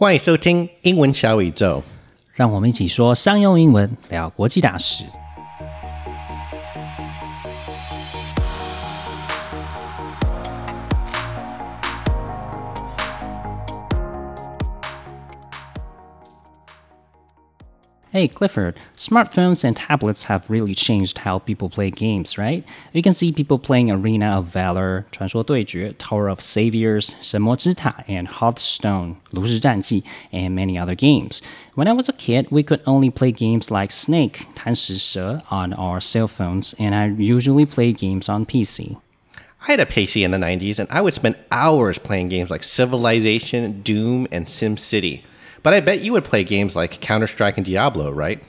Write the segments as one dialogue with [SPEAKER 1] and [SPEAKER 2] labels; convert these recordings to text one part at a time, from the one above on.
[SPEAKER 1] 欢迎收听英文小宇宙，
[SPEAKER 2] 让我们一起说商用英文，聊国际大事。Hey Clifford, smartphones and tablets have really changed how people play games, right? You can see people playing Arena of Valor, 传说对决, Tower of Saviors, 神魔之塔, and Hearthstone, 炉石战记, and many other games. When I was a kid, we could only play games like Snake, 贪食蛇, on our cell phones, and I usually play games on PC.
[SPEAKER 1] I had a PC in the 90s, and I would spend hours playing games like Civilization, Doom, and SimCity. But I bet you would play games like Counter Strike and Diablo, right?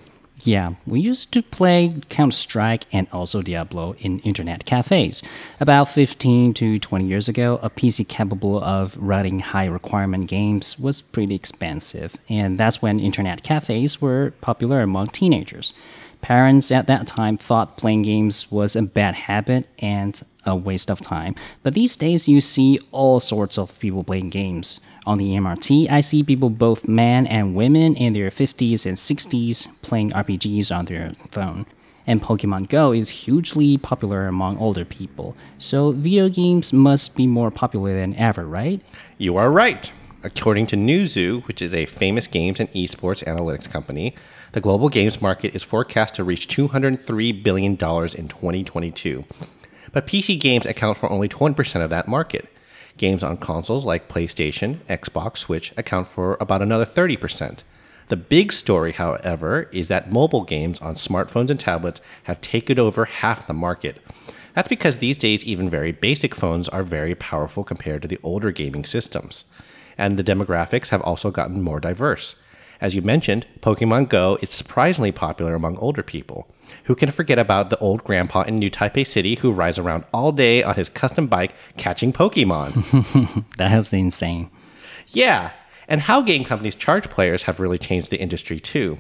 [SPEAKER 2] Yeah, we used to play Counter Strike and also Diablo in internet cafes. About 15 to 20 years ago, a PC capable of running high requirement games was pretty expensive, and that's when internet cafes were popular among teenagers. Parents at that time thought playing games was a bad habit and a waste of time. But these days, you see all sorts of people playing games. On the MRT, I see people, both men and women, in their 50s and 60s, playing RPGs on their phone. And Pokemon Go is hugely popular among older people. So, video games must be more popular than ever, right?
[SPEAKER 1] You are right. According to Newzoo, which is a famous games and esports analytics company, the global games market is forecast to reach $203 billion in 2022. But PC games account for only 20% of that market. Games on consoles like PlayStation, Xbox, Switch account for about another 30%. The big story, however, is that mobile games on smartphones and tablets have taken over half the market. That's because these days, even very basic phones are very powerful compared to the older gaming systems and the demographics have also gotten more diverse. As you mentioned, Pokemon Go is surprisingly popular among older people. Who can forget about the old grandpa in New Taipei City who rides around all day on his custom bike catching Pokemon?
[SPEAKER 2] That's insane.
[SPEAKER 1] Yeah, and how game companies charge players have really changed the industry too.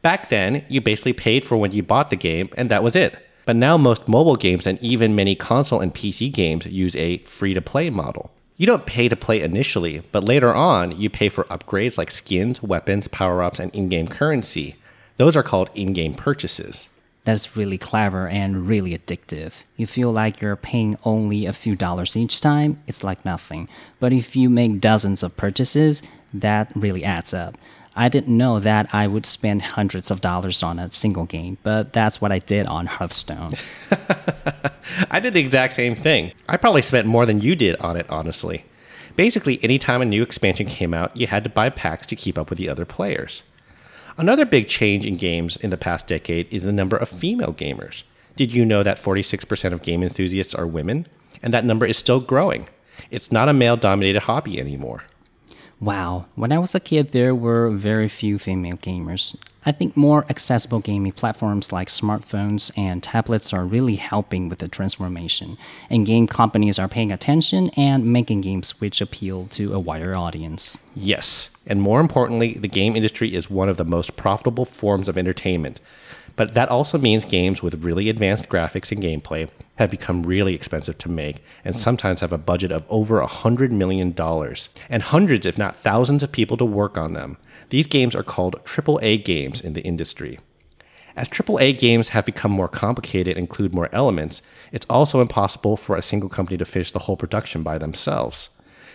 [SPEAKER 1] Back then, you basically paid for when you bought the game, and that was it. But now most mobile games and even many console and PC games use a free to play model. You don't pay to play initially, but later on, you pay for upgrades like skins, weapons, power ups, and in game currency. Those are called in game purchases.
[SPEAKER 2] That's really clever and really addictive. You feel like you're paying only a few dollars each time, it's like nothing. But if you make dozens of purchases, that really adds up. I didn't know that I would spend hundreds of dollars on a single game, but that's what I did on Hearthstone.
[SPEAKER 1] I did the exact same thing. I probably spent more than you did on it, honestly. Basically, anytime a new expansion came out, you had to buy packs to keep up with the other players. Another big change in games in the past decade is the number of female gamers. Did you know that 46% of game enthusiasts are women? And that number is still growing. It's not a male dominated hobby anymore.
[SPEAKER 2] Wow, when I was a kid, there were very few female gamers. I think more accessible gaming platforms like smartphones and tablets are really helping with the transformation, and game companies are paying attention and making games which appeal to a wider audience.
[SPEAKER 1] Yes, and more importantly, the game industry is one of the most profitable forms of entertainment. But that also means games with really advanced graphics and gameplay have become really expensive to make and sometimes have a budget of over a $100 million and hundreds, if not thousands, of people to work on them. These games are called AAA games in the industry. As AAA games have become more complicated and include more elements, it's also impossible for a single company to finish the whole production by themselves.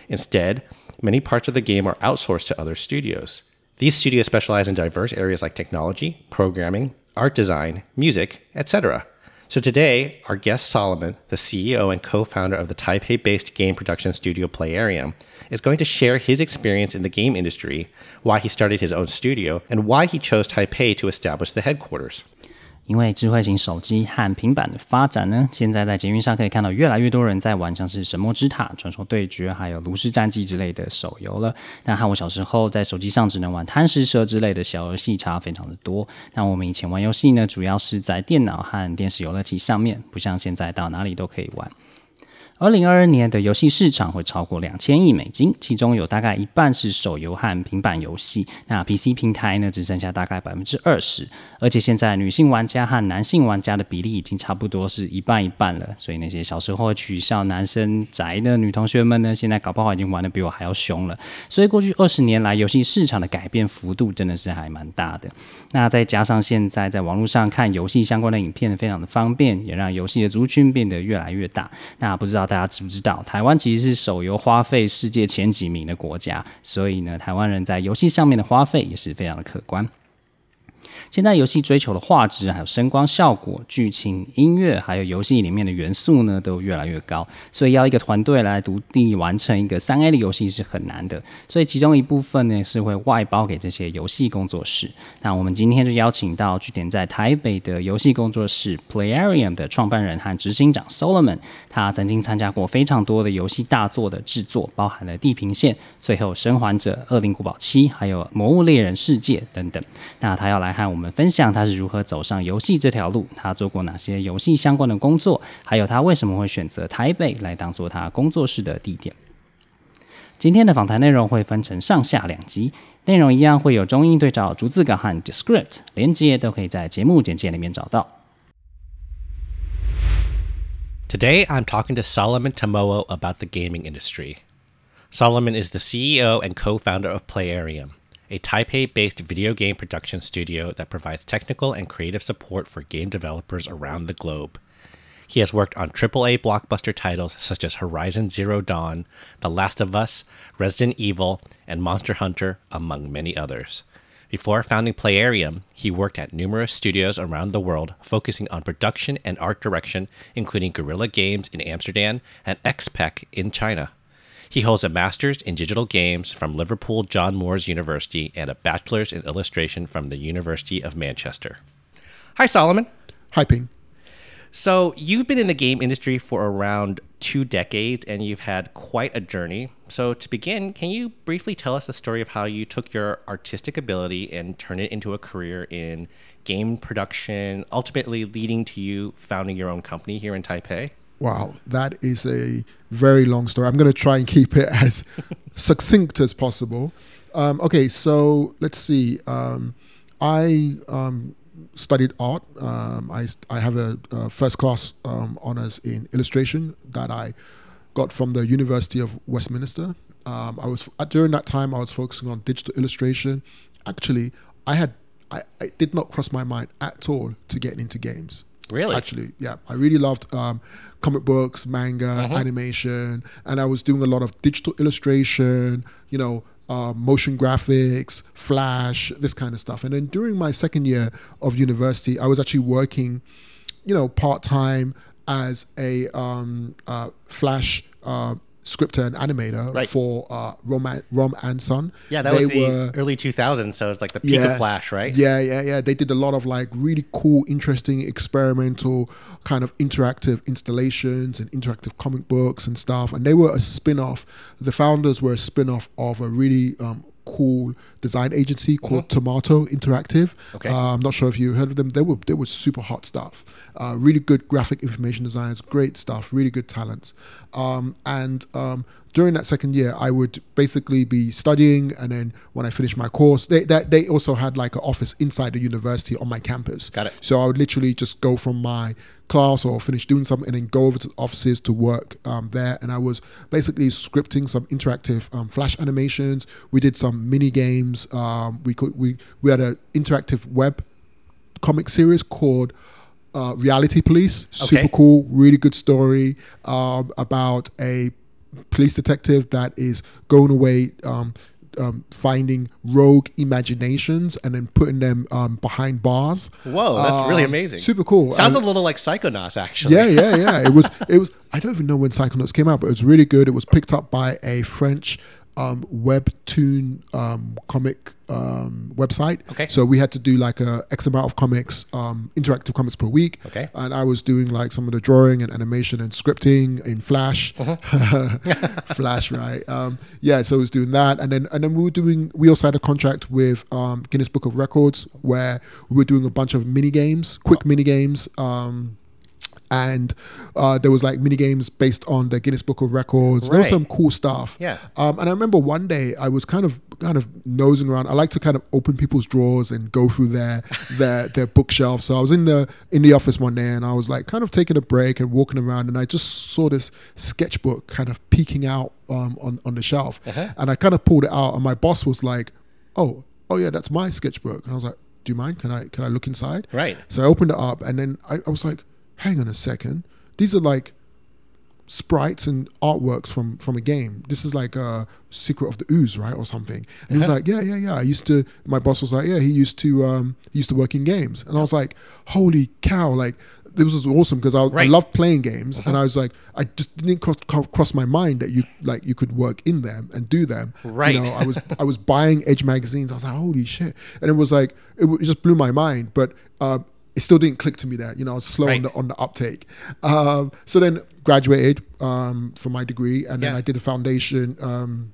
[SPEAKER 1] Instead, many parts of the game are outsourced to other studios. These studios specialize in diverse areas like technology, programming, art design, music, etc. So today, our guest Solomon, the CEO and co founder of the Taipei based game production studio Playerium, is going to share his experience in the game industry, why he started his own studio, and why he chose Taipei to establish the headquarters.
[SPEAKER 2] 因为智慧型手机和平板的发展呢，现在在捷运上可以看到越来越多人在玩像是《神魔之塔》《传说对决》还有《炉石战记》之类的手游了。但和我小时候在手机上只能玩贪食蛇之类的小游戏差非常的多。那我们以前玩游戏呢，主要是在电脑和电视游乐器上面，不像现在到哪里都可以玩。二零二二年的游戏市场会超过两千亿美金，其中有大概一半是手游和平板游戏。那 PC 平台呢，只剩下大概百分之二十。而且现在女性玩家和男性玩家的比例已经差不多是一半一半了。所以那些小时候取笑男生宅的女同学们呢，现在搞不好已经玩的比我还要凶了。所以过去二十年来，游戏市场的改变幅度真的是还蛮大的。那再加上现在在网络上看游戏相关的影片非常的方便，也让游戏的族群变得越来越大。那不知道。大家知不知道，台湾其实是手游花费世界前几名的国家，所以呢，台湾人在游戏上面的花费也是非常的可观。现在游戏追求的画质、还有声光效果、剧情、音乐，还有游戏里面的元素呢，都越来越高。所以要一个团队来独立完成一个三 A 的游戏是很难的。所以其中一部分呢是会外包给这些游戏工作室。那我们今天就邀请到据点在台北的游戏工作室 Playarium 的创办人和执行长 Solomon。他曾经参加过非常多的游戏大作的制作，包含了《地平线》、最后《生还者》、《恶灵古堡七》、还有《魔物猎人世界》等等。那他要来和我我们分享他是如何走上游戏这条路，他做过哪些游戏相关的工作，还有他为什么会选择台北来当做他工作室的地点。今天的访谈内容会分成上下两集，内容一样会有中英对照逐字稿和 descript，连接都可以在节目简介里面找到。
[SPEAKER 1] Today I'm talking to Solomon Temowo about the gaming industry. Solomon is the CEO and co founder of Playerium a Taipei based video game production studio that provides technical and creative support for game developers around the globe. He has worked on AAA blockbuster titles such as Horizon Zero Dawn, The Last of Us, Resident Evil, and Monster Hunter, among many others. Before founding Playerium, he worked at numerous studios around the world, focusing on production and art direction, including Guerrilla Games in Amsterdam and XPEC in China. He holds a master's in digital games from Liverpool John Moores University and a bachelor's in illustration from the University of Manchester. Hi, Solomon.
[SPEAKER 3] Hi, Ping.
[SPEAKER 1] So, you've been in the game industry for around two decades and you've had quite a journey. So, to begin, can you briefly tell us the story of how you took your artistic ability and turned it into a career in game production, ultimately leading to you founding your own company here in Taipei?
[SPEAKER 3] Wow, that is a very long story. I'm going to try and keep it as succinct as possible. Um, okay, so let's see. Um, I um, studied art. Um, I, I have a, a first class um, honors in illustration that I got from the University of Westminster. Um, I was during that time I was focusing on digital illustration. Actually, I had I, I did not cross my mind at all to get into games.
[SPEAKER 1] Really?
[SPEAKER 3] Actually, yeah. I really loved um, comic books, manga,
[SPEAKER 1] Mhm.
[SPEAKER 3] animation, and I was doing a lot of digital illustration, you know, uh, motion graphics, Flash, this kind of stuff. And then during my second year of university, I was actually working, you know, part time as a um, uh, Flash uh, scripter and animator
[SPEAKER 1] Right.
[SPEAKER 3] for uh, Rom, Rom and Son.
[SPEAKER 1] Yeah, that
[SPEAKER 3] They
[SPEAKER 1] was the
[SPEAKER 3] were-
[SPEAKER 1] early 2000s, so it's like the peak
[SPEAKER 3] Yeah.
[SPEAKER 1] of Flash, right?
[SPEAKER 3] Yeah, yeah, yeah. They did a lot of like really cool, interesting, experimental kind of interactive installations and interactive comic books and stuff. And they were a spin off. The founders were a spin off of a really um, cool design agency called Tomato Interactive.
[SPEAKER 1] Mm-hmm. Okay.
[SPEAKER 3] Uh, I'm not sure if you heard of them. They were they were super hot stuff. Uh, really good graphic information designers, great stuff, really good talents. Um, and um, during that second year, I would basically be studying, and then when I finished my course, they that they also had like an office inside the university on my campus.
[SPEAKER 1] Got it.
[SPEAKER 3] So I would literally just go from my class or finish doing something and then go over to the offices to work um, there. And I was basically scripting some interactive um, flash animations. We did some mini games. Um, we could we we had an interactive web comic series called uh, Reality Police. Super
[SPEAKER 1] Okay.
[SPEAKER 3] cool, really good story um, about a police detective that is going away. Um, um, finding rogue imaginations and then putting them um, behind bars.
[SPEAKER 1] Whoa, that's really
[SPEAKER 3] Um,
[SPEAKER 1] amazing.
[SPEAKER 3] Super cool.
[SPEAKER 1] Sounds a little like Psychonauts, actually.
[SPEAKER 3] yeah, yeah, yeah. It was, it was. I don't even know when Psychonauts came out, but it was really good. It was picked up by a French um, webtoon um, comic um, website.
[SPEAKER 1] Okay.
[SPEAKER 3] So we had to do like a X amount of comics, um, interactive comics per week.
[SPEAKER 1] Okay.
[SPEAKER 3] And I was doing like some of the drawing and animation and scripting in Flash. Flash, right? Um, yeah. So I was doing that, and then and then we were doing. We also had a contract with um, Guinness Book of Records where we were doing a bunch of mini games, quick mini games. Um, and uh, there was like mini games based on the Guinness Book of Records. There was
[SPEAKER 1] Right.
[SPEAKER 3] some cool stuff.
[SPEAKER 1] Yeah.
[SPEAKER 3] Um, and I remember one day I was kind of kind of nosing around. I like to kind of open people's drawers and go through their their their bookshelves. So I was in the in the office one day and I was like kind of taking a break and walking around and I just saw this sketchbook kind of peeking out um, on on the shelf.
[SPEAKER 1] Uh-huh.
[SPEAKER 3] And I kind of pulled it out and my boss was like, "Oh, oh yeah, that's my sketchbook." And I was like, "Do you mind? Can I can I look inside?"
[SPEAKER 1] Right.
[SPEAKER 3] So I opened it up and then I, I was like, hang on a second. These are like sprites and artworks from from a game. This is like a Secret of the Ooze, right, or something. And he was
[SPEAKER 1] Uh-huh.
[SPEAKER 3] like, yeah, yeah, yeah. I used to. My boss was like, yeah, he used to um he used to work in games, and I was like, holy cow, like. This was awesome because I, I
[SPEAKER 1] Right. Uh-huh.
[SPEAKER 3] loved playing games, and I was like, I just didn't cross, cross my mind that you like you could work in them and do them.
[SPEAKER 1] Right.
[SPEAKER 3] You know, I was I was buying Edge magazines. I was like, holy shit! And it was like it, it just blew my mind. But uh, it still didn't click to me there. You know, I was slow on the on the uptake. Um, so then graduated um, from my degree, and then
[SPEAKER 1] Yeah.
[SPEAKER 3] I did a foundation. Um,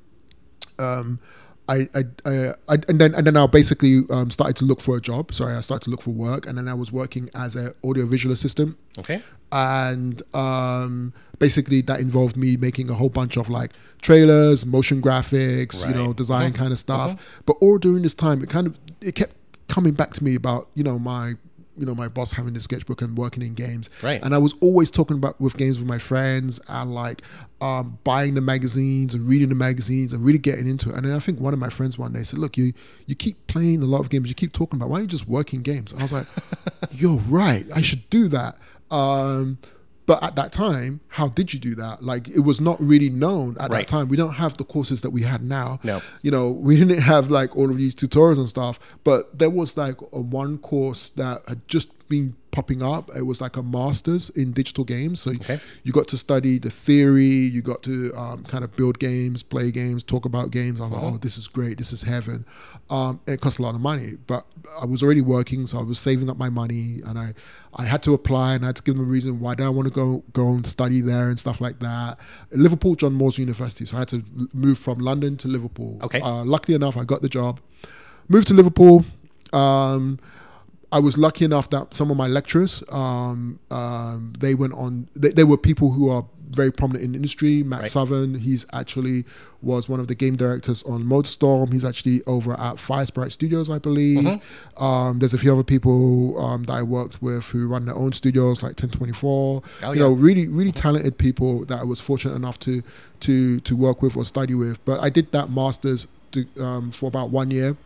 [SPEAKER 3] um, I, I, I, I, and then and then I basically um, started to look for a job. Sorry, I started to look for work, and then I was working as an audiovisual assistant
[SPEAKER 1] Okay.
[SPEAKER 3] and um, basically that involved me making a whole bunch of like trailers, motion graphics, you know,
[SPEAKER 1] Right.
[SPEAKER 3] design
[SPEAKER 1] Mhm.
[SPEAKER 3] kind of stuff.
[SPEAKER 1] Mhm.
[SPEAKER 3] But all during this time, it kind of it kept coming back to me about you know my you know my boss having the sketchbook and working in games.
[SPEAKER 1] Right.
[SPEAKER 3] And I was always talking about with games with my friends and like um, buying the magazines and reading the magazines and really getting into it. And then I think one of my friends one day said, "Look, you you keep playing a lot of games. You keep talking about why don't you just work in games?" And I was like, "You're right. I should do that." Um, but at that time, how did you do that? Like it was not really known at that time. We don't have the courses that we had now.
[SPEAKER 1] No.
[SPEAKER 3] You know, we didn't have like all of these tutorials and stuff. But there was like a one course that had just been popping up. It was like a master's in digital games. So
[SPEAKER 1] Okay.
[SPEAKER 3] you got to study the theory. You got to um, kind of build games, play games, talk about games. I was
[SPEAKER 1] Uh-huh.
[SPEAKER 3] like, oh, this is great. This is heaven. Um, it cost a lot of money, but I was already working, so I was saving up my money, and I, I had to apply, and I had to give them a reason why did I want to go go and study there and stuff like that. Liverpool, John Moores University. So I had to move from London to Liverpool.
[SPEAKER 1] Okay.
[SPEAKER 3] Uh, luckily enough, I got the job. Moved to Liverpool. Um, I was lucky enough that some of my lecturers, um, um, they went on. They, they were people who are very prominent in the industry. Matt
[SPEAKER 1] Right.
[SPEAKER 3] Southern, he's actually was one of the game directors on Motorstorm. He's actually over at Firesprite Studios, I believe.
[SPEAKER 1] Mm-hmm.
[SPEAKER 3] Um, there's a few other people um, that I worked with who run their own studios, like 1024.
[SPEAKER 1] Oh,
[SPEAKER 3] you know, really, really talented people that I was fortunate enough to to to work with or study with. But I did that masters to, um, for about one year,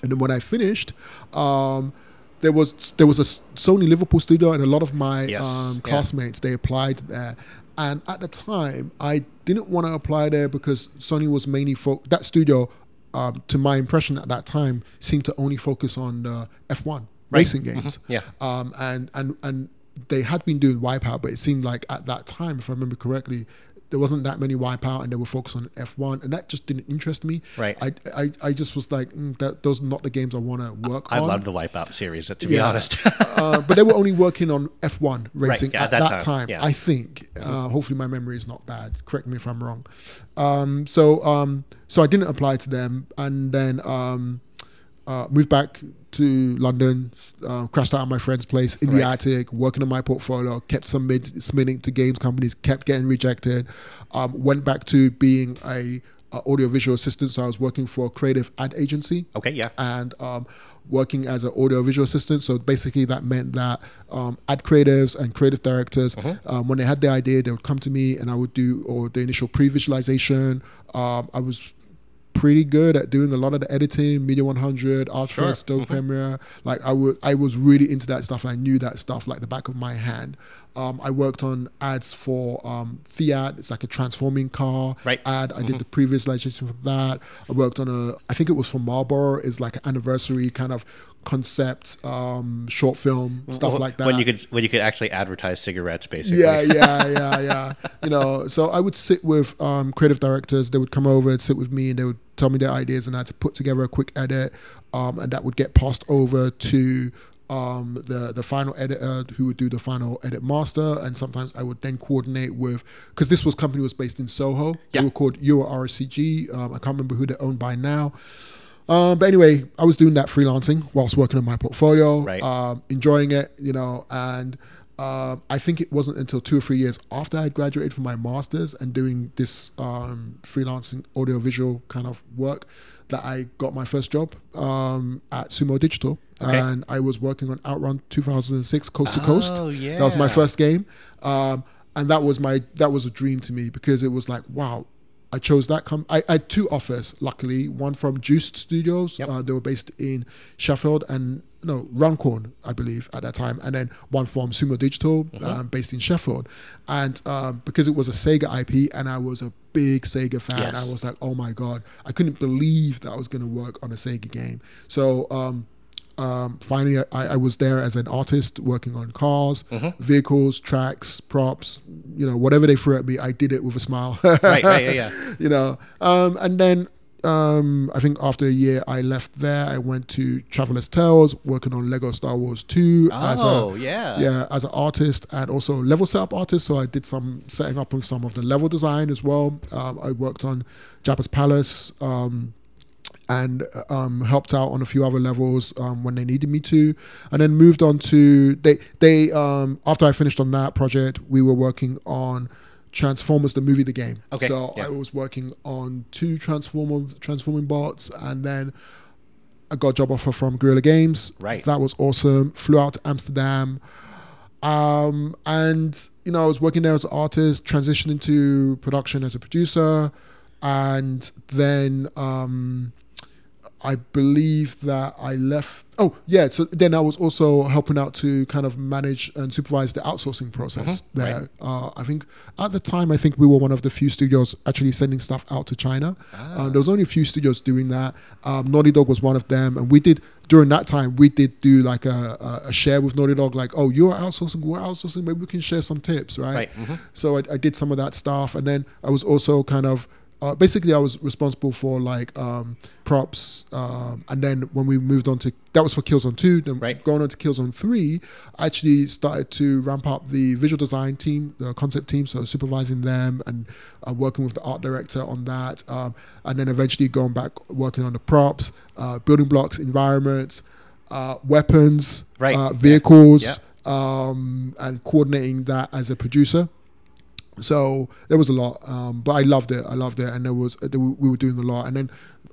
[SPEAKER 3] and then when I finished, um, there was there was a Sony Liverpool studio, and a lot of my
[SPEAKER 1] Yes,
[SPEAKER 3] um,
[SPEAKER 1] yeah.
[SPEAKER 3] classmates they applied there. And at the time, I didn't want to apply there because Sony was mainly fo- that studio. Um, to my impression at that time, seemed to only focus on the F1
[SPEAKER 1] Right.
[SPEAKER 3] racing games.
[SPEAKER 1] Yeah.
[SPEAKER 3] Um, and and and they had been doing Wipeout, but it seemed like at that time, if I remember correctly, there wasn't that many Wipeout, and they were focused on F1, and that just didn't interest me.
[SPEAKER 1] Right.
[SPEAKER 3] I I, I just was like, mm, that those are not the games I want to work on.
[SPEAKER 1] I
[SPEAKER 3] on.
[SPEAKER 1] loved the Wipeout series, to be
[SPEAKER 3] Yeah.
[SPEAKER 1] honest.
[SPEAKER 3] uh, but they were only working on F1 racing
[SPEAKER 1] yeah,
[SPEAKER 3] at
[SPEAKER 1] at
[SPEAKER 3] that,
[SPEAKER 1] that
[SPEAKER 3] time.
[SPEAKER 1] time, yeah.
[SPEAKER 3] I think. Uh, hopefully, my memory is not bad. Correct me if I'm wrong. Um, so, um, so I didn't apply to them, and then um, uh, moved back to London. Uh, crashed out at my friend's place in the attic, working on my portfolio. Kept submit, submitting to games companies. Kept getting rejected. Um, went back to being a, a audiovisual assistant. So I was working for a creative ad agency
[SPEAKER 1] okay, yeah.
[SPEAKER 3] and um, working as an audio visual assistant. So basically, that meant that um, ad creatives and creative directors, um, when they had the idea, they would come to me and I would do or the initial pre-visualization. Um, I was pretty good at doing a lot of the editing, Media 100, After
[SPEAKER 1] Sure.
[SPEAKER 3] Effects, Adobe Premiere. Like I would, I was really into that stuff, and I knew that stuff like the back of my hand. Um, I worked on ads for um, Fiat. It's like a transforming car
[SPEAKER 1] Right.
[SPEAKER 3] ad. I did the pre-visualization for that. I worked on a, I think it was for Marlboro. It's like an anniversary kind of concept um, short film stuff like that.
[SPEAKER 1] When you could when you could actually advertise cigarettes, basically.
[SPEAKER 3] Yeah, yeah, yeah, yeah. You know, so I would sit with um, creative directors. They would come over and sit with me, and they would tell me their ideas, and I had to put together a quick edit, um, and that would get passed over to um, the the final editor, who would do the final edit master, and sometimes I would then coordinate with because this was company was based in Soho. They
[SPEAKER 1] Yeah.
[SPEAKER 3] were called Euro RCG. Um, I can't remember who they're owned by now. Um, but anyway, I was doing that freelancing whilst working on my portfolio,
[SPEAKER 1] Right.
[SPEAKER 3] um, enjoying it, you know, and um, I think it wasn't until two or three years after I graduated from my master's and doing this um, freelancing audiovisual kind of work that I got my first job um, at Sumo Digital.
[SPEAKER 1] Okay.
[SPEAKER 3] And I was working on Outrun 2006 Coast to Coast.
[SPEAKER 1] Oh,
[SPEAKER 3] That was my first game. Um, and that was my that was a dream to me because it was like, wow, I chose that. Com- I, I had two offers, luckily. One from Juiced Studios.
[SPEAKER 1] Yep.
[SPEAKER 3] Uh, they were based in Sheffield and no Runcorn, I believe, at that time. And then one from Sumo Digital,
[SPEAKER 1] Mm-hmm.
[SPEAKER 3] um, based in Sheffield. And um, because it was a Sega IP, and I was a big Sega fan,
[SPEAKER 1] Yes.
[SPEAKER 3] I was like, oh my god, I couldn't believe that I was going to work on a Sega game. So. Um, um, finally, I, I was there as an artist working on cars,
[SPEAKER 1] Mm-hmm.
[SPEAKER 3] vehicles, tracks, props, you know, whatever they threw at me, I did it with a smile.
[SPEAKER 1] Right, right, yeah, yeah.
[SPEAKER 3] you know, um, and then um, I think after a year, I left there. I went to Traveller's Tales, working on Lego Star Wars 2 as
[SPEAKER 1] Oh,
[SPEAKER 3] a
[SPEAKER 1] yeah.
[SPEAKER 3] yeah as an artist and also level setup artist. So I did some setting up of some of the level design as well. Um, I worked on Jabba's Palace. Um, and um, helped out on a few other levels um, when they needed me to, and then moved on to they they um, after I finished on that project, we were working on Transformers the movie, the game.
[SPEAKER 1] Okay,
[SPEAKER 3] So
[SPEAKER 1] yeah.
[SPEAKER 3] I was working on two Transformer transforming bots, and then I got a job offer from Guerrilla Games.
[SPEAKER 1] Right.
[SPEAKER 3] That was awesome. Flew out to Amsterdam. Um, and you know, I was working there as an artist, transitioning to production as a producer, and then um, I believe that I left. Oh, yeah. So then I was also helping out to kind of manage and supervise the outsourcing process there. Uh, I think at the time, I think we were one of the few studios actually sending stuff out to China. Uh, there was only a few studios doing that. Um, Naughty Dog was one of them, and we did during that time we did do like a, a, share with Naughty Dog, like, oh, you're outsourcing, we're outsourcing, maybe we can share some tips, right?
[SPEAKER 1] Right, mhm.
[SPEAKER 3] So I, I did some of that stuff, and then I was also kind of uh, basically I was responsible for like um, props, um, and then when we moved on to that was for Killzone Two. Then
[SPEAKER 1] Right.
[SPEAKER 3] going on to Killzone Three, I actually started to ramp up the visual design team, the concept team, so supervising them and uh, working with the art director on that, um, and then eventually going back working on the props, uh, building blocks, environments, uh, weapons,
[SPEAKER 1] Right.
[SPEAKER 3] uh,
[SPEAKER 1] Yeah.
[SPEAKER 3] vehicles,
[SPEAKER 1] Yeah.
[SPEAKER 3] um, and coordinating that as a producer. So there was a lot, um, but I loved it. I loved it, and there was we were doing a lot. And then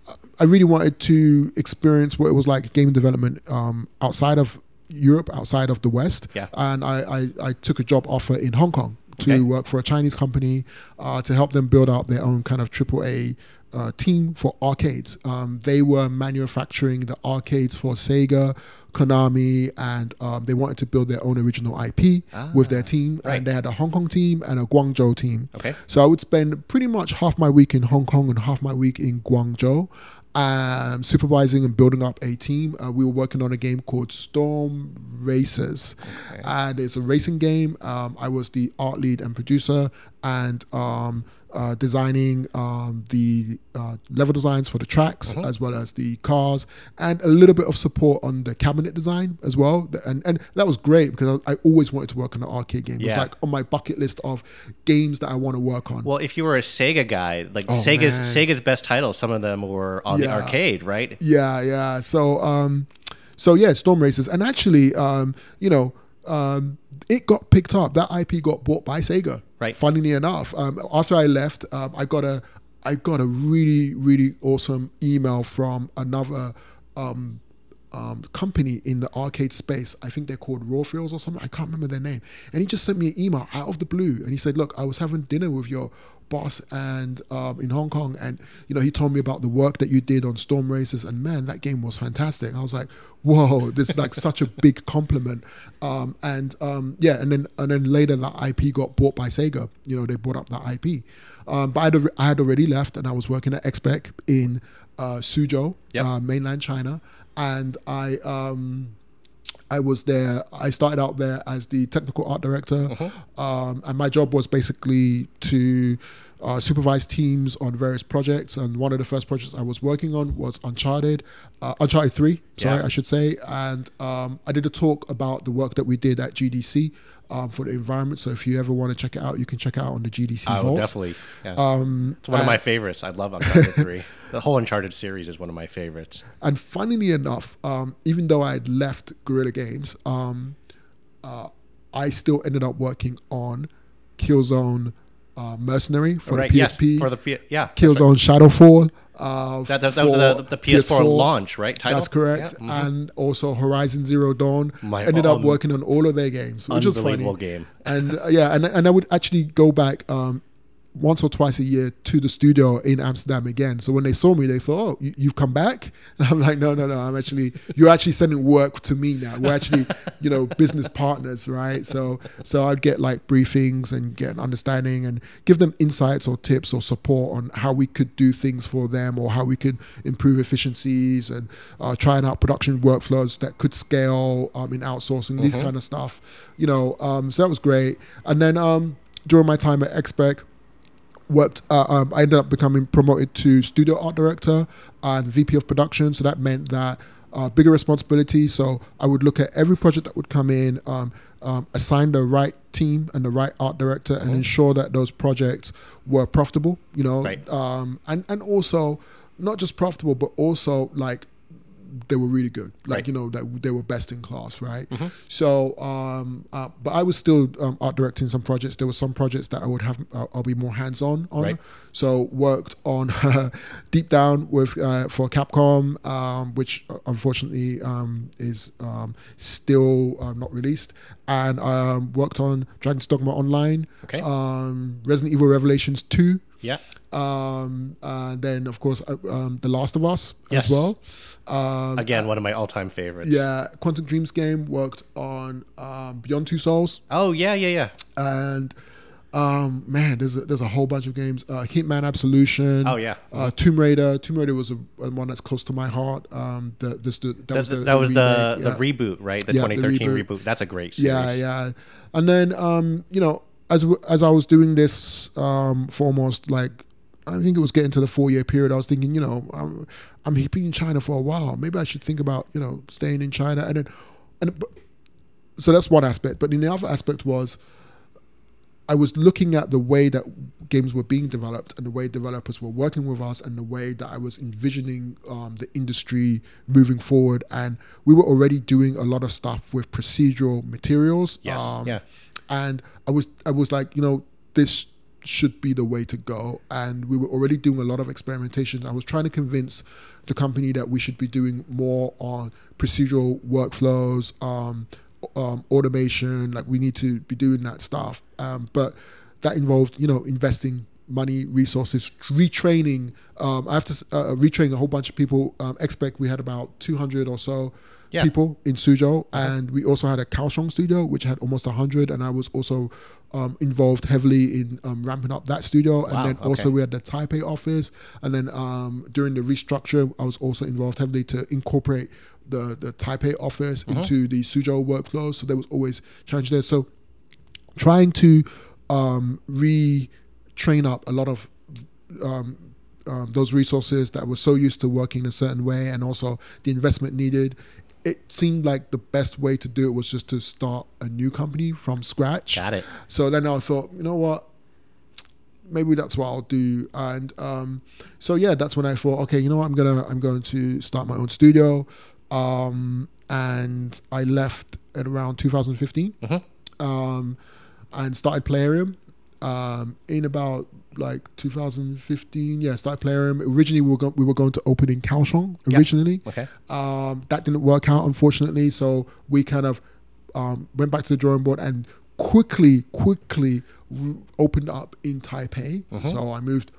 [SPEAKER 3] uh, I really wanted to experience what it was like game development um, outside of Europe, outside of the West.
[SPEAKER 1] Yeah.
[SPEAKER 3] And I, I, I took a job offer in Hong Kong to
[SPEAKER 1] Okay.
[SPEAKER 3] work for a Chinese company uh, to help them build out their own kind of AAA uh, team for arcades. Um, they were manufacturing the arcades for Sega, Konami, and um, they wanted to build their own original IP with their team.
[SPEAKER 1] right.
[SPEAKER 3] And they had a Hong Kong team and a Guangzhou team.
[SPEAKER 1] Okay.
[SPEAKER 3] So I would spend pretty much half my week in Hong Kong and half my week in Guangzhou, um, supervising and building up a team. Uh, we were working on a game called Storm Racers,
[SPEAKER 1] Okay.
[SPEAKER 3] and it's a racing game. Um, I was the art lead and producer, and um, uh, designing um, the uh, level designs for the tracks
[SPEAKER 1] Mhm.
[SPEAKER 3] as well as the cars, and a little bit of support on the cabinet design as well. And and that was great because I, I always wanted to work on an arcade game. It was like on my bucket list of games that I want to work on.
[SPEAKER 1] Well, if you were a Sega guy, like
[SPEAKER 3] Oh,
[SPEAKER 1] Sega's
[SPEAKER 3] man.
[SPEAKER 1] Sega's best titles, some of them were on the arcade, right?
[SPEAKER 3] Yeah, yeah. So, um, so yeah, Storm Racers, and actually, um, you know, um, it got picked up. That IP got bought by Sega.
[SPEAKER 1] Right.
[SPEAKER 3] Funnily enough, um, after I left, um, I got a, I got a really, really awesome email from another. Um, um, company in the arcade space. I think they're called Raw Thrills or something. I can't remember their name. And he just sent me an email out of the blue, and he said, "Look, I was having dinner with your boss and um, in Hong Kong, and you know, he told me about the work that you did on Storm Racers, and man, that game was fantastic." I was like, "Whoa, this is like such a big compliment." Um, and um, yeah, and then and then later that IP got bought by Sega. You know, they bought up that IP. Um, but I'd, I had already left, and I was working at XPEC in uh, Suzhou,
[SPEAKER 1] Yep.
[SPEAKER 3] uh, mainland China, and I um, I was there. I started out there as the technical art director, um, and my job was basically to uh, supervise teams on various projects. And one of the first projects I was working on was Uncharted, uh, Uncharted Three. Sorry,
[SPEAKER 1] Yeah.
[SPEAKER 3] I should say. And um, I did a talk about the work that we did at GDC. Um, for the environment, so if you ever want to check it out, you can check it out on the GDC
[SPEAKER 1] I will
[SPEAKER 3] Vault.
[SPEAKER 1] definitely. Yeah.
[SPEAKER 3] Um,
[SPEAKER 1] it's one of my favorites. I love Uncharted 3. The whole Uncharted series is one of my favorites.
[SPEAKER 3] And funnily enough, um, even though I had left Guerrilla Games, um, uh, I still ended up working on Killzone uh, Mercenary for
[SPEAKER 1] right.
[SPEAKER 3] the
[SPEAKER 1] Yes.
[SPEAKER 3] PSP,
[SPEAKER 1] For the yeah.
[SPEAKER 3] Killzone Shadowfall. Uh,
[SPEAKER 1] That, that, that was the, the PS4, launch, right? Title?
[SPEAKER 3] That's correct.
[SPEAKER 1] Yeah, mhm.
[SPEAKER 3] And also Horizon Zero Dawn.
[SPEAKER 1] My
[SPEAKER 3] ended up working on all of their games, which was funny.
[SPEAKER 1] Game.
[SPEAKER 3] And uh, yeah, and and I would actually go back um, once or twice a year to the studio in Amsterdam again. So when they saw me, they thought, "Oh, you, you've come back?" And I'm like, "No, no, no. I'm actually you're actually sending work to me now. We're actually, you know, business partners, right?" So so I'd get like briefings and get an understanding and give them insights or tips or support on how we could do things for them or how we could improve efficiencies and uh, trying out production workflows that could scale um, in outsourcing these kind of stuff. You know, um, so that was great. And then um, during my time at XPEC worked uh, um, i ended up becoming promoted to studio art director and vp of production. So that meant that uh, bigger responsibility. So i would look at every project that would come in um, um, assign the right team and the right art director and ensure that those projects were profitable you know
[SPEAKER 1] Right.
[SPEAKER 3] um, and and also not just profitable but also like they were really good like
[SPEAKER 1] Right.
[SPEAKER 3] you know that they were best in class right so um uh, but i was still um, art directing some projects there were some projects that i would have uh, i'll be more hands-on on
[SPEAKER 1] Right.
[SPEAKER 3] so worked on deep down with uh, for capcom um which uh, unfortunately um is um still uh, not released and um worked on dragon's dogma online
[SPEAKER 1] Okay.
[SPEAKER 3] um resident evil revelations 2
[SPEAKER 1] Yeah.
[SPEAKER 3] um and then of course uh, um the last of us
[SPEAKER 1] Yes.
[SPEAKER 3] as well um
[SPEAKER 1] Again, one of my all-time favorites.
[SPEAKER 3] yeah Quantic Dream's game worked on um beyond two souls
[SPEAKER 1] Oh yeah, yeah, yeah.
[SPEAKER 3] and um man there's a, there's a whole bunch of games uh hitman absolution
[SPEAKER 1] Oh, yeah.
[SPEAKER 3] uh tomb raider tomb raider was a, a one that's close to my heart um the this the, that
[SPEAKER 1] That,
[SPEAKER 3] was the,
[SPEAKER 1] that was the, the
[SPEAKER 3] yeah.
[SPEAKER 1] reboot, right? The
[SPEAKER 3] Yeah, the
[SPEAKER 1] 2013
[SPEAKER 3] reboot.
[SPEAKER 1] reboot. That's a great series.
[SPEAKER 3] yeah yeah and then um you know as as i was doing this um for almost like I think it was getting to the four year period. I was thinking, you know, I'm, I'm been in China for a while. Maybe I should think about, you know, staying in China. And then, and but, so that's one aspect. But then the other aspect was, I was looking at the way that games were being developed and the way developers were working with us and the way that I was envisioning um, the industry moving forward. And we were already doing a lot of stuff with procedural materials.
[SPEAKER 1] Yes,
[SPEAKER 3] Um,
[SPEAKER 1] yeah.
[SPEAKER 3] And I was I was like, you know, this should be the way to go. And we were already doing a lot of experimentation. I was trying to convince the company that we should be doing more on procedural workflows, um, um, automation. Like we need to be doing that stuff. Um, but that involved, you know, investing money, resources, retraining. Um, I have to uh, retrain a whole bunch of people. Um, XPEC we had about 200 or so
[SPEAKER 1] Yeah.
[SPEAKER 3] people in Suzhou, and we also had a Kaohsiung studio which had almost 100, and I was also um, involved heavily in um, ramping up that studio. And
[SPEAKER 1] Wow,
[SPEAKER 3] then also
[SPEAKER 1] okay.
[SPEAKER 3] we had the Taipei office, and then um, during the restructure, I was also involved heavily to incorporate the the Taipei office
[SPEAKER 1] Mm-hmm.
[SPEAKER 3] into the Suzhou workflows. So there was always challenge there. So trying to um, retrain up a lot of um, um, those resources that were so used to working a certain way and also the investment needed. It seemed like the best way to do it was just to start a new company from scratch.
[SPEAKER 1] Got it.
[SPEAKER 3] So then I thought, you know what? Maybe that's what I'll do. And um, so yeah, that's when I thought, okay, you know what? I'm gonna I'm going to start my own studio. Um, and I left at around 2015
[SPEAKER 1] Mhm.
[SPEAKER 3] um, and started Playerium um, in about like 2015. Yeah, started Playerium. Originally, we were, go- we were going to open in Kaohsiung
[SPEAKER 1] Yeah.
[SPEAKER 3] originally.
[SPEAKER 1] Okay.
[SPEAKER 3] Um, that didn't work out, unfortunately. So we kind of um, went back to the drawing board and quickly, quickly r- opened up in Taipei. So I moved.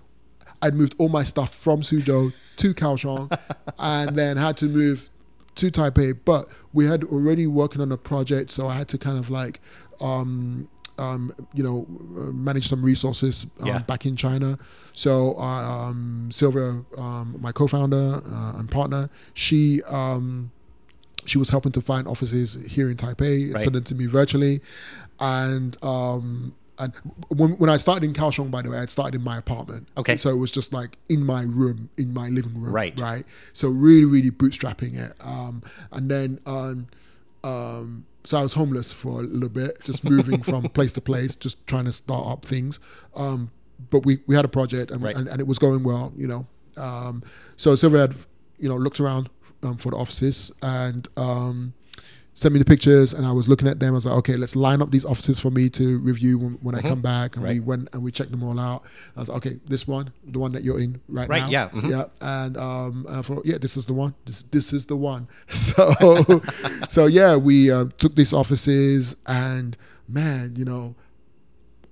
[SPEAKER 3] I'd moved all my stuff from Suzhou to Kaohsiung, and then had to move to Taipei. But we had already working on a project, so I had to kind of like, um, um, you know, uh, manage some resources um,
[SPEAKER 1] Yeah.
[SPEAKER 3] back in China. So um, Sylvia, um, my co-founder uh, and partner, she. Um, she was helping to find offices here in Taipei and
[SPEAKER 1] Right.
[SPEAKER 3] send them to me virtually. And um, and when, when I started in Kaohsiung, by the way, I started in my apartment.
[SPEAKER 1] Okay.
[SPEAKER 3] So it was just like in my room, in my living room.
[SPEAKER 1] Right.
[SPEAKER 3] Right. So really, really bootstrapping it. Um, and then um, um, so I was homeless for a little bit, just moving from place to place, just trying to start up things. Um, but we, we had a project and,
[SPEAKER 1] Right.
[SPEAKER 3] and, and it was going well, you know. Um, so Sylvia had, you know, looked around um, for the offices and um, sent me the pictures, and I was looking at them. I was like, okay, let's line up these offices for me to review when, when I come back. And we
[SPEAKER 1] Mm-hmm.
[SPEAKER 3] Went and we checked them all out. I was like, okay, this one, the one that you're in right,
[SPEAKER 1] Right,
[SPEAKER 3] now,
[SPEAKER 1] yeah, mhm.
[SPEAKER 3] yeah, and um, I thought, yeah, this is the one. This this is the one. So, so yeah, we um, took these offices, and man, you know,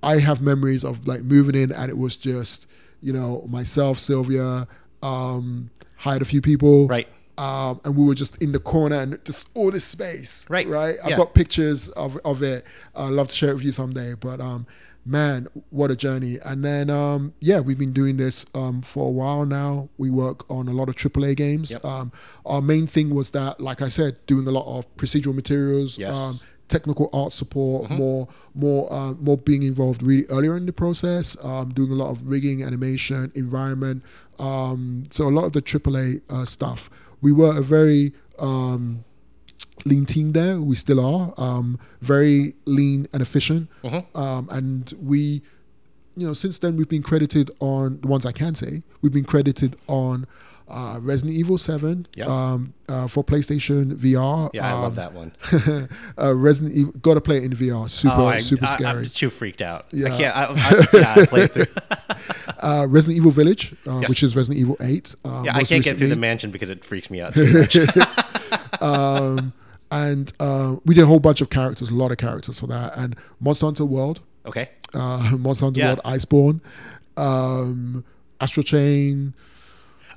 [SPEAKER 3] I have memories of like moving in, and it was just, you know, myself, Sylvia, um, hired a few people,
[SPEAKER 1] Right.
[SPEAKER 3] Um, and we were just in the corner and just all this space.
[SPEAKER 1] Right.
[SPEAKER 3] Right. I've
[SPEAKER 1] Yeah.
[SPEAKER 3] got pictures of, of it. I'd love to share it with you someday. But um, man, what a journey. And then um, yeah, we've been doing this um, for a while now. We work on a lot of AAA games.
[SPEAKER 1] Yep.
[SPEAKER 3] Um, our main thing was that, like I said, doing a lot of procedural materials.
[SPEAKER 1] Yes. Mm-hmm.
[SPEAKER 3] Um, technical art support more more uh, more being involved really earlier in the process um, doing a lot of rigging animation environment um, so a lot of the AAA uh, stuff we were a very um, lean team there we still are um, very lean and efficient
[SPEAKER 1] Mm-hmm.
[SPEAKER 3] um, and we you know since then we've been credited on the ones I can say we've been credited on uh, Resident Evil 7
[SPEAKER 1] Yep.
[SPEAKER 3] um, uh, for PlayStation VR
[SPEAKER 1] Yeah, I love
[SPEAKER 3] um,
[SPEAKER 1] that one.
[SPEAKER 3] uh, Resident Evil. Got to play it in VR. Super,
[SPEAKER 1] Oh, I,
[SPEAKER 3] super
[SPEAKER 1] I,
[SPEAKER 3] scary.
[SPEAKER 1] I'm too freaked out.
[SPEAKER 3] Yeah.
[SPEAKER 1] I can't. I, I, yeah, I played through.
[SPEAKER 3] uh, Resident Evil Village, uh,
[SPEAKER 1] Yes.
[SPEAKER 3] which is Resident Evil Eight. Uh,
[SPEAKER 1] Yeah, I can't get through the mansion because it freaks me out too much.
[SPEAKER 3] um, and we did a whole bunch of characters, a lot of characters for that. And Monster Hunter World,
[SPEAKER 1] Okay.
[SPEAKER 3] uh, Monster Hunter
[SPEAKER 1] Yeah.
[SPEAKER 3] World, Iceborne, um, Astral Chain.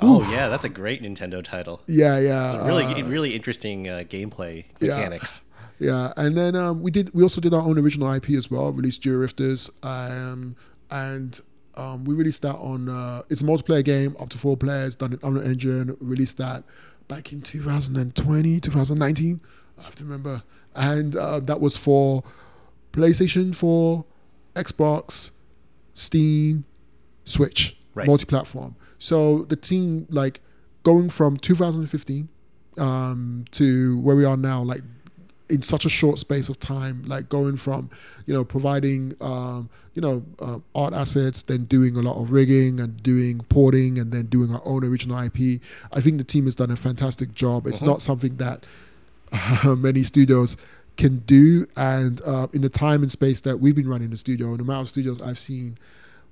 [SPEAKER 1] Oh yeah, that's a great Nintendo title.
[SPEAKER 3] Yeah, yeah.
[SPEAKER 1] Really,
[SPEAKER 3] uh,
[SPEAKER 1] really interesting uh, gameplay mechanics.
[SPEAKER 3] Yeah, and then um, we did. We also did our own original IP as well. Released Georifters, um, and um, we released that on. Uh, it's a multiplayer game, up to four players. Done in Unreal Engine. Released that back in 2020, 2019. I have to remember, and uh, that was for PlayStation 4, Xbox, Steam, Switch,
[SPEAKER 1] Right.
[SPEAKER 3] multi-platform. So the team, like, going from 2015 um, to where we are now, like in such a short space of time, like going from, you know, providing, um, you know, uh, art assets, then doing a lot of rigging and doing porting, and then doing our own original IP. I think the team has done a fantastic job. It's
[SPEAKER 1] Mhm.
[SPEAKER 3] not something that many studios can do, and uh, in the time and space that we've been running the studio, the amount of studios I've seen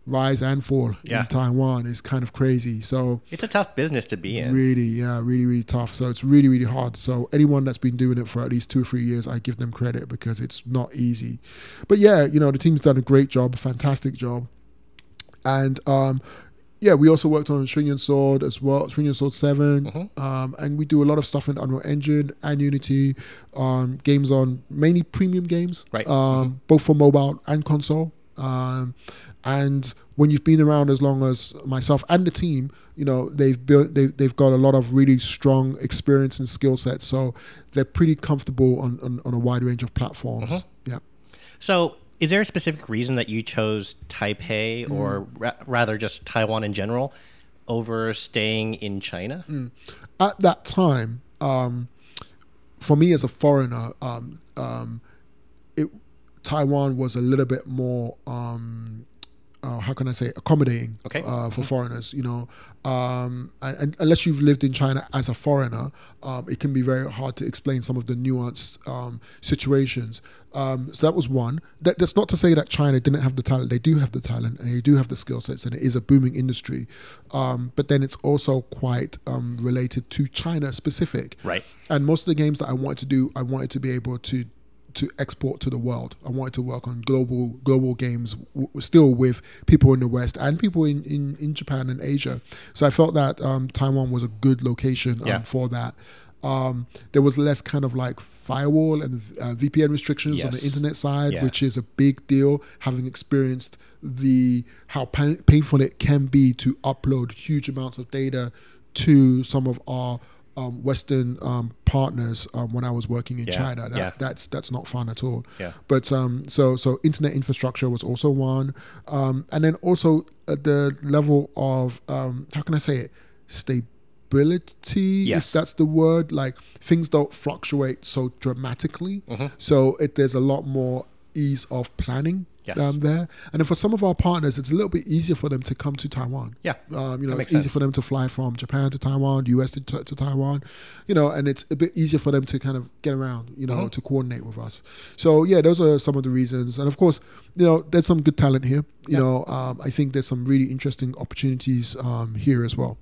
[SPEAKER 3] rise and fall
[SPEAKER 1] Yeah.
[SPEAKER 3] in Taiwan is kind of crazy. So
[SPEAKER 1] It's a tough business to be in.
[SPEAKER 3] Really, yeah, really, really tough. So it's really, really hard. So anyone that's been doing it for at least two or three years, I give them credit because it's not easy. But yeah, you know, the team's done a great job, fantastic job. And um, yeah, we also worked on String and Sword as well, String and Sword 7.
[SPEAKER 1] Mhm.
[SPEAKER 3] Um, and we do a lot of stuff in Unreal Engine and Unity, um, games on mainly premium games,
[SPEAKER 1] Right.
[SPEAKER 3] um, both for mobile and console. Um, and when you've been around as long as myself and the team, you know they've built they've, they've got a lot of really strong experience and skill sets, so they're pretty comfortable on, on, on a wide range of platforms.
[SPEAKER 1] Mhm.
[SPEAKER 3] Yeah.
[SPEAKER 1] So, is there a specific reason that you chose Taipei,
[SPEAKER 3] Mm.
[SPEAKER 1] or ra- rather just Taiwan in general, over staying in China?
[SPEAKER 3] Mm. At that time, um, for me as a foreigner, um, um, it Taiwan was a little bit more. Um, uh, how can I say accommodating
[SPEAKER 1] Okay.
[SPEAKER 3] uh, for foreigners? You know, um, and, and unless you've lived in China as a foreigner, um, it can be very hard to explain some of the nuanced um, situations. Um, so that was one. That, that's not to say that China didn't have the talent. They do have the talent and they do have the skill sets, and it is a booming industry. Um, but then it's also quite um, related to China specific.
[SPEAKER 1] Right.
[SPEAKER 3] And most of the games that I wanted to do, I wanted to be able to to export to the world. I wanted to work on global global games, w- still with people in the West and people in, in, in Japan and Asia. So I felt that um, Taiwan was a good location um,
[SPEAKER 1] Yeah.
[SPEAKER 3] for that. Um, there was less kind of like firewall and uh, VPN restrictions on the internet side,
[SPEAKER 1] Yeah.
[SPEAKER 3] which is a big deal. Having experienced the how pa- painful it can be to upload huge amounts of data to some of our um, Western um, partners um, when I was working in
[SPEAKER 1] Yeah,
[SPEAKER 3] China. That,
[SPEAKER 1] yeah.
[SPEAKER 3] That's that's not fun at all.
[SPEAKER 1] Yeah.
[SPEAKER 3] But um, so so internet infrastructure was also one, um, and then also at the level of um, how can I say it, stability.
[SPEAKER 1] Yes.
[SPEAKER 3] If that's the word, like things don't fluctuate so dramatically.
[SPEAKER 1] Mhm.
[SPEAKER 3] So it, there's a lot more ease of planning
[SPEAKER 1] Yes.
[SPEAKER 3] um, there. And then for some of our partners, it's a little bit easier for them to come to Taiwan.
[SPEAKER 1] Yeah,
[SPEAKER 3] Um, you know, it's easier for them to fly from Japan to Taiwan, US to, to Taiwan, you know, and it's a bit easier for them to kind of get around, you know,
[SPEAKER 1] Mm-hmm.
[SPEAKER 3] to coordinate with us. So yeah, those are some of the reasons. And of course, you know, there's some good talent here. You
[SPEAKER 1] Yeah.
[SPEAKER 3] know, um, I think there's some really interesting opportunities um, here as well.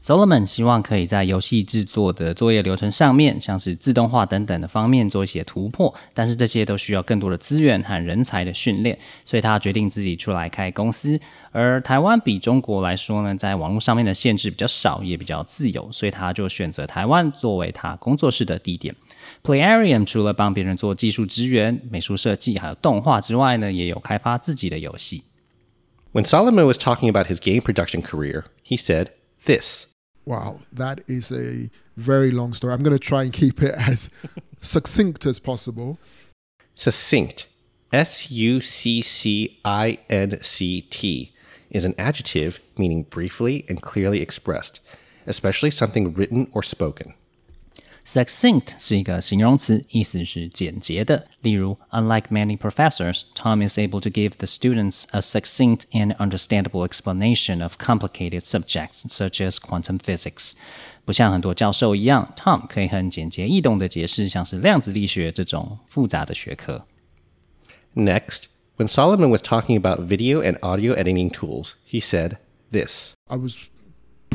[SPEAKER 2] Solomon 希望可以在游戏制作的作业流程上面，像是自动化等等的方面做一些突破，但是这些都需要更多的资源和人才的训练，所以他决定自己出来开公司。而台湾比中国来说呢，在网络上面的限制比较少，也比较自由，所以他就选择台湾作为他工作室的地点。Playarium 除了帮别人做技术支援、美术设计还有动画之外呢，也有开发自己的游戏。
[SPEAKER 1] When Solomon was talking about his game production career, he said this.
[SPEAKER 3] Wow, that is a very long story. I'm going to try and keep it as succinct as possible.
[SPEAKER 1] Succinct, S U C C I N C T, is an adjective meaning briefly and clearly expressed, especially something written or spoken.
[SPEAKER 2] Succinct 是一个形容词，意思是简洁的。例如，Unlike many professors, Tom is able to give the students a succinct and understandable explanation of complicated subjects such as quantum physics。不像很多教授一样，Tom 可以很简洁易懂的解释像是量子力学这种复杂的学科。
[SPEAKER 1] Next, when Solomon was talking about video and audio editing tools, he said this.
[SPEAKER 3] I was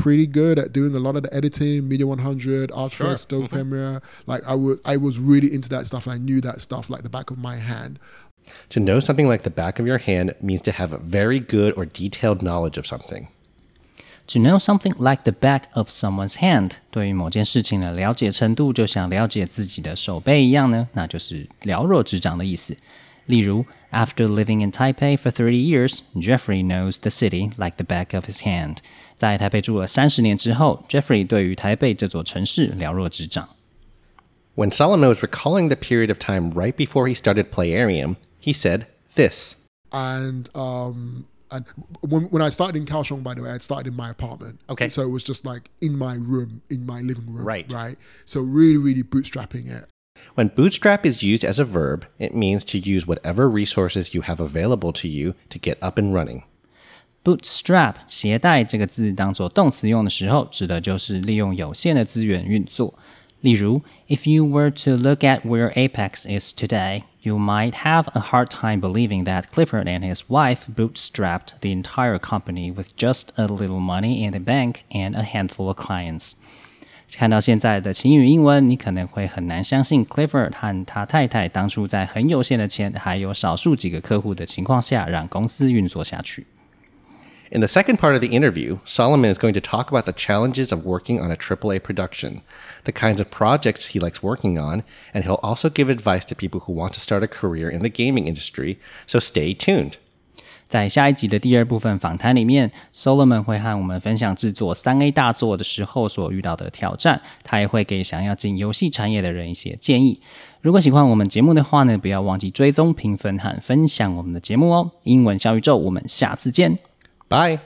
[SPEAKER 3] pretty good at doing a lot of the editing, Media 100, After Effects, Adobe Premiere. Like I would, I was really into that stuff. And I knew that stuff like the back of my hand.
[SPEAKER 1] To know something like the back of your hand means to have a very good or detailed knowledge of something.
[SPEAKER 2] To know something like the back of someone's hand，对于某件事情的了解程度，就像了解自己的手背一样呢，那就是了若指掌的意思。例如，After living in Taipei for thirty years, Jeffrey knows the city like the back of his hand。 在台北住了三十年之后，Jeffrey 对于台北这座城市了若指掌。
[SPEAKER 1] When Solomon was recalling the period of time right before he started Playerium, he said this.
[SPEAKER 3] And um, and when, when I started in Kaohsiung, by the way, I started in my apartment.
[SPEAKER 1] Okay.
[SPEAKER 3] So it was just like in my room, in my living room.
[SPEAKER 1] Right.
[SPEAKER 3] Right. So really, really bootstrapping it.
[SPEAKER 1] When bootstrap is used as a verb, it means to use whatever resources you have available to you to get up and running
[SPEAKER 2] bootstrap 携带这个字当做动词用的时候，指的就是利用有限的资源运作。例如，If you were to look at where Apex is today, you might have a hard time believing that Clifford and his wife bootstrapped the entire company with just a little money in the bank and a handful of clients. 看到现在的擎宇英文，你可能会很难相信 Clifford 和他太太当初在很有限的钱，还有少数几个客户的情况下，让公司运作下去。
[SPEAKER 1] In the second part of the interview, Solomon is going to talk about the challenges of working on a AAA production, the kinds of projects he likes working on, and he'll also give advice to people who want to start a career in the gaming industry, so stay tuned.
[SPEAKER 2] 在下一集的第二部分访谈里面，Solomon 会和我们分享制作三 A 大作的时候所遇到的挑战，他也会给想要进游戏产业的人一些建议。如果喜欢我们节目的话呢，不要忘记追踪、评分和分享我们的节目哦。英文小宇宙，我们下次见。
[SPEAKER 1] Bye.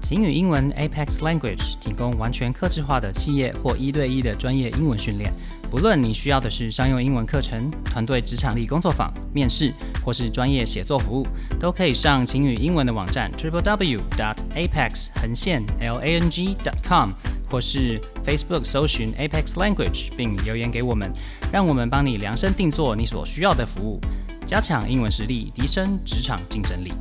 [SPEAKER 2] 晴雨英文 Apex Language 提供完全客制化的企业或一对一的专业英文训练。不论你需要的是商用英文课程、团队职场力工作坊、面试，或是专业写作服务，都可以上晴雨英文的网站 triple w dot apex 横线 l a n g dot com，或是 Facebook 搜寻 Apex Language 并留言给我们，让我们帮你量身定做你所需要的服务，加强英文实力，提升职场竞争力。